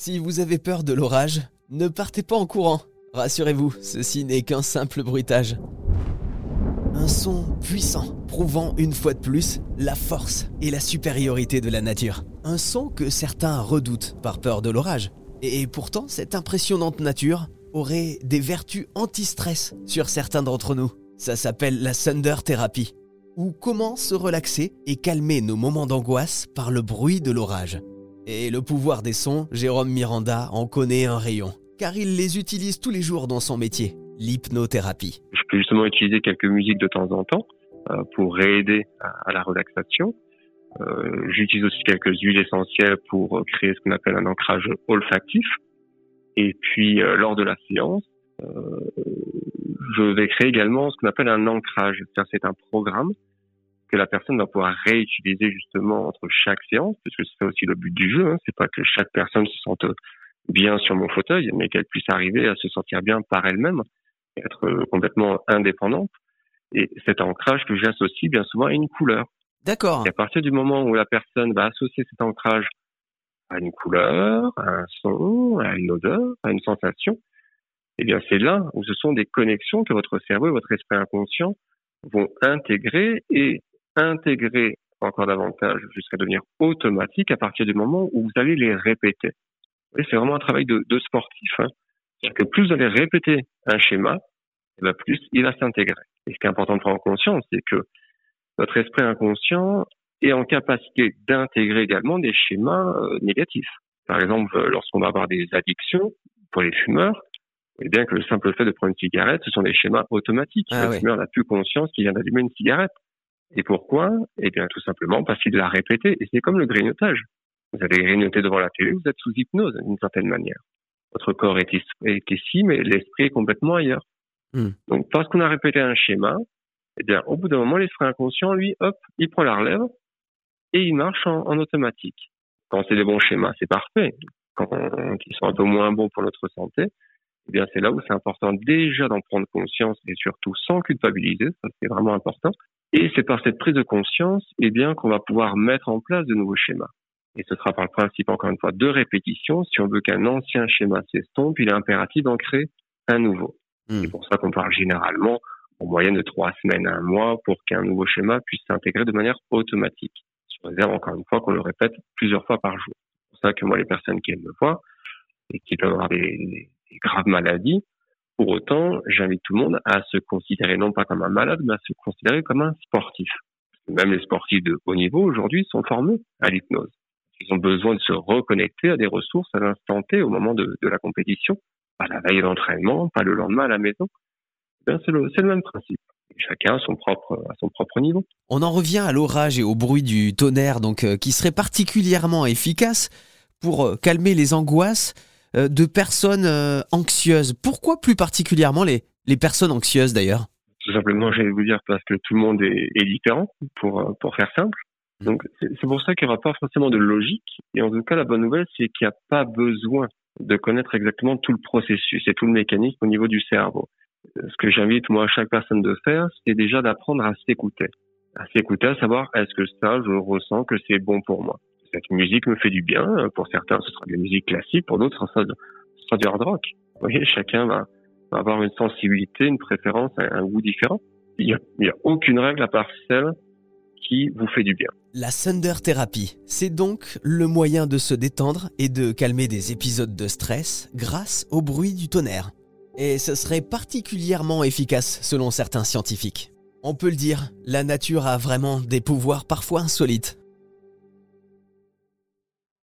Si vous avez peur de l'orage, ne partez pas en courant. Rassurez-vous, ceci n'est qu'un simple bruitage. Un son puissant, prouvant une fois de plus la force et la supériorité de la nature. Un son que certains redoutent par peur de l'orage. Et pourtant, cette impressionnante nature aurait des vertus anti-stress sur certains d'entre nous. Ça s'appelle la Thunder Therapy, ou comment se relaxer et calmer nos moments d'angoisse par le bruit de l'orage. Et le pouvoir des sons, Jérôme Miranda en connaît un rayon, car il les utilise tous les jours dans son métier, l'hypnothérapie. Je peux justement utiliser quelques musiques de temps en temps euh, pour réaider à, la relaxation. Euh, j'utilise aussi quelques huiles essentielles pour créer ce qu'on appelle un ancrage olfactif. Et puis, euh, lors de la séance, je vais créer également ce qu'on appelle un ancrage. C'est un programme que la personne va pouvoir réutiliser justement entre chaque séance, puisque c'est aussi le but du jeu. Hein. C'est pas que chaque personne se sente bien sur mon fauteuil, mais qu'elle puisse arriver à se sentir bien par elle-même, être complètement indépendante. Et cet ancrage que j'associe bien souvent à une couleur. D'accord. Et à partir du moment où la personne va associer cet ancrage à une couleur, à un son, à une odeur, à une sensation, eh bien c'est là où ce sont des connexions que votre cerveau et votre esprit inconscient vont intégrer et intégrer encore davantage jusqu'à devenir automatique à partir du moment où vous allez les répéter. c'est vraiment un travail de, de sportif. Hein. C'est-à-dire que plus vous allez répéter un schéma, eh bien plus il va s'intégrer. Et ce qui est important de prendre en conscience, c'est que votre esprit inconscient est en capacité d'intégrer également des schémas euh, négatifs. Par exemple, lorsqu'on va avoir des addictions, pour les fumeurs, eh bien que le simple fait de prendre une cigarette, ce sont des schémas automatiques. Ah le fumeur n'a plus conscience qu'il vient d'allumer une cigarette. Et pourquoi? Eh bien, tout simplement parce qu'il l'a répété. Et c'est comme le grignotage. Vous avez grignoté devant la télé, vous êtes sous hypnose d'une certaine manière. Votre corps est, ici, mais l'esprit est complètement ailleurs. Hmm. Donc, parce qu'on a répété un schéma, eh bien, au bout d'un moment, l'esprit inconscient, lui, hop, il prend la relève et il marche en, en automatique. Quand c'est des bons schémas, c'est parfait. Quand ils sont un peu moins bons pour notre santé, eh bien, c'est là où c'est important déjà d'en prendre conscience et surtout sans culpabiliser. Ça, c'est vraiment important. Et c'est par cette prise de conscience, eh bien, qu'on va pouvoir mettre en place de nouveaux schémas. Et ce sera par le principe, encore une fois, de répétition. Si on veut qu'un ancien schéma s'estompe, il est impératif d'en créer un nouveau. Hmm. C'est pour ça qu'on parle généralement en moyenne de trois semaines à un mois pour qu'un nouveau schéma puisse s'intégrer de manière automatique. Je réserve encore une fois qu'on le répète plusieurs fois par jour. C'est pour ça que moi, les personnes qui me voient et qui peuvent avoir des graves maladies, pour autant, j'invite tout le monde à se considérer non pas comme un malade, mais à se considérer comme un sportif. Même les sportifs de haut niveau aujourd'hui sont formés à l'hypnose. Ils ont besoin de se reconnecter à des ressources à l'instant T au moment de, la compétition, pas la veille d'entraînement, pas le lendemain à la maison. Eh c'est le, même principe. chacun à son propre niveau. On en revient à l'orage et au bruit du tonnerre, donc euh, qui serait particulièrement efficace pour euh, calmer les angoisses de personnes euh, anxieuses. Pourquoi plus particulièrement les, les personnes anxieuses d'ailleurs? Tout simplement, j'allais vous dire parce que tout le monde est, est différent, pour, euh, pour faire simple. Mmh. Donc c'est pour ça qu'il n'y aura pas forcément de logique. Et en tout cas, la bonne nouvelle, c'est qu'il n'y a pas besoin de connaître exactement tout le processus et tout le mécanisme au niveau du cerveau. Ce que j'invite moi chaque personne de faire, c'est déjà d'apprendre à s'écouter, à s'écouter, à savoir est-ce que ça, je ressens que c'est bon pour moi? Cette musique me fait du bien. Pour certains, ce sera de la musique classique, pour d'autres, ce sera, du hard rock. Vous voyez, chacun va, avoir une sensibilité, une préférence, un, goût différent. Il n'y a, aucune règle à part celle qui vous fait du bien. La Thunder Therapy, c'est donc le moyen de se détendre et de calmer des épisodes de stress grâce au bruit du tonnerre. Et ce serait particulièrement efficace selon certains scientifiques. On peut le dire, la nature a vraiment des pouvoirs parfois insolites.